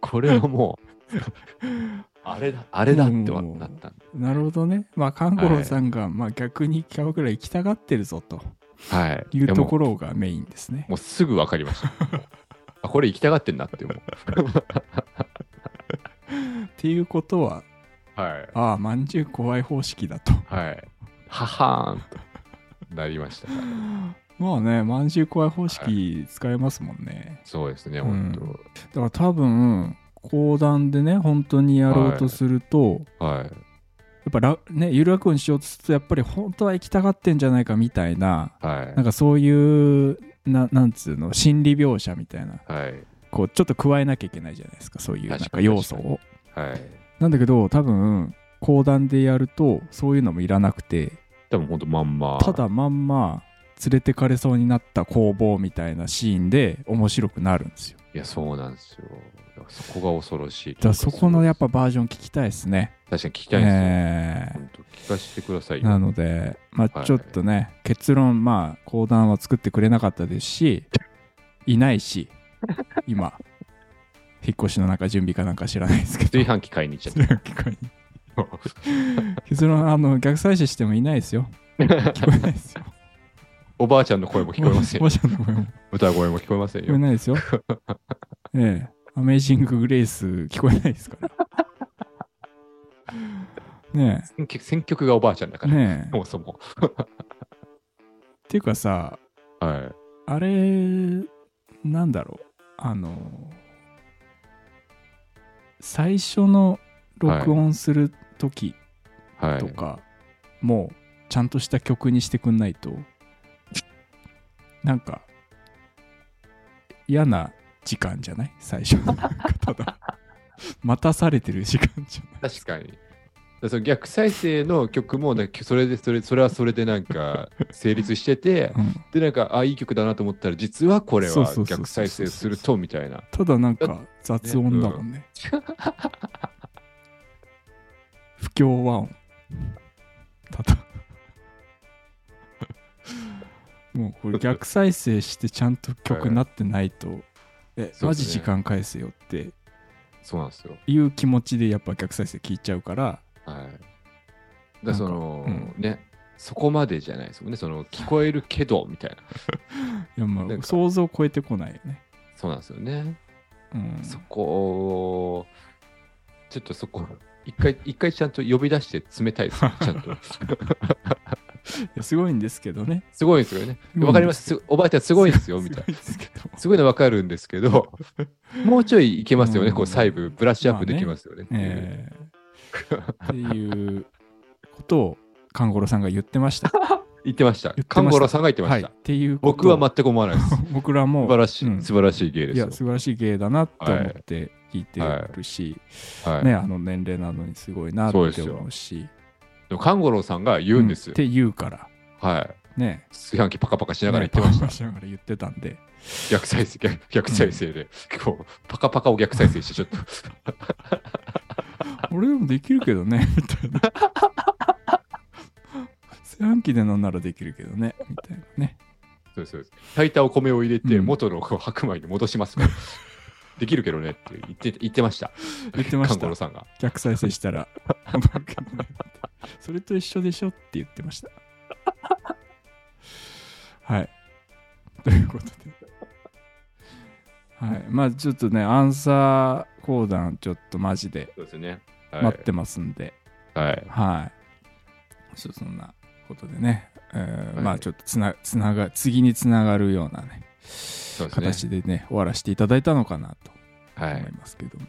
これはもう、あれだ、あれだってなった。なるほどねまあ勘五郎さんが、まあ逆にキャバクラ行きたがってるぞとはい。いうところ。ろがメインですねもうすぐ分かりました。*laughs* あ、これ行きたがってんなってもう。っていうことははい。ああまんじゅう怖い方式だとはい。ははーんとなりました。*laughs* まあねまんじゅう怖い方式使えますもんね、そうですね、うん本だから多分講談でね本当にやろうとすると、当。はい。やっぱらねゆるらくにしようとするとやっぱり本当は行きたがってんじゃないかみたいなはいなん。かそういうななんつうの心理描写みたいなはい。こうちょっと加えなきゃいけないじゃないですかそういうなんか要素をはい。なんだけど多分講談でやるとそういうのもいらなくて多分本当まんま。ただまんま連れてかれそうになった工房みたいなシーンで面白くなるんですよいや、そうなんですよ。そこが恐ろしい。だそこのやっぱバージョン聞きたいですね確かに聞きたいですよ。え本当聞かせてください。なのでまあはいちょっとね、結論まあ講談は作ってくれなかったですしいないし *laughs* 今引っ越しの中準備かなんか知らないですけど炊飯器買いに行っちゃっ機会に結論あの逆再生してもいないですよ聞こえないですよた。*laughs* おばあちゃんの声も聞こえませんおばあ。ちゃんの声も聞こ歌声も聞こえませんよ。えないですよ *laughs* ええアメージング・グレイス聞こえないですから *laughs* ね選曲選曲がおばあちゃんだから、えねえそもそも。っていうかさはい。あれなんだろうあの最初の録音する時はい。とか、もうちゃんとした曲にしてくんないとなんか嫌な時間じゃない？最初のだ *laughs* 待たされてる時間じゃない？確かに。だその逆再生の曲もなんかそれでそれそれはそれでなんか *laughs* 成立しててうん、でなんかあいい曲だなと思ったら実はこれは逆再生するとみたいな。ただなんか雑音だもんね。*laughs* 不協和音。ただ。もうこれ逆再生してちゃんと曲になってないと、えマジ時間返せよってそうなんですよいう気持ちでやっぱ逆再生聞いちゃうからはいだからその、なんかねそこまでじゃないですもんね。その聞こえるけどみたいな。*laughs* いやまあ想像を超えてこないよね。そうなんですよね。うん、そこを、ちょっとそこ、一回、一回ちゃんと呼び出して冷たいですね、ちゃんと。*laughs* すごいんですけどね。すごいですよね。うんわかります？すおばあちゃんすごいですよ、*laughs* みたいな。すごいのわかるんですけど、*laughs* もうちょいいけますよね、うんこう細部、ブラッシュアップできますよね。えーっていうことを勘五郎さんが *laughs* 言ってました。言ってました勘五郎さんが言ってまはい。した。っていう僕は全く思わないです。素僕らも晴らしい、うん素晴らしい芸ですよいや。素晴らしい芸だなと思って聞いてるし、はい。ねあの年齢なのにすごいなって思うしでも勘五郎さんが言うんですよ。って言うからはい。ね炊飯器パカパカしながら言ってました。ねしながら言ってたんで逆再生、逆逆再生で、こう、パカパカを逆再生して、ちょっと。*laughs* 俺でもできるけどねみたいな炊飯器でなんならできるけどねみたいなねそうですそうです。炊いたお米を入れて、うん元の白米に戻しますから。できるけどねって言って言ってました。言ってました。さんが。逆再生したら。それと一緒でしょって言ってました。はい。ということで。はい。まあちょっとねアンサー講談ちょっとマジで待ってますんで、はい。はい。そんなことでね、えーはい。まあちょっとつなつなが次につながるようなねそうですね。形でね終わらせていただいたのかなとはい思い。ますけども。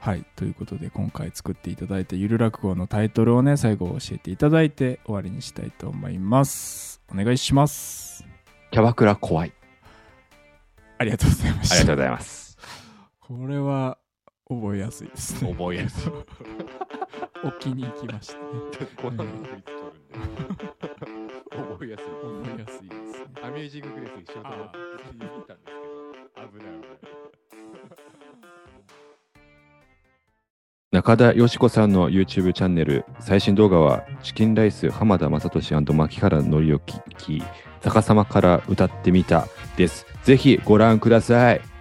はい、ということで今回作っていただいたゆる落語のタイトルをね最後教えていただいて終わりにしたいと思いますお願いしますキャバクラ怖い。ありがとうございましたありがとうございます。これは覚えやすいですね覚えやすい。*laughs* 置きに行きましたね。*laughs* *laughs* 覚えやすい。覚えやすいアメージンググレース一緒とあ言ったんですけど、危ない危ない。中田よしこさんの YouTube チャンネル、最新動画は、チキンライス浜田雅俊牧原紀之、逆さまから歌ってみたです。ぜひご覧ください。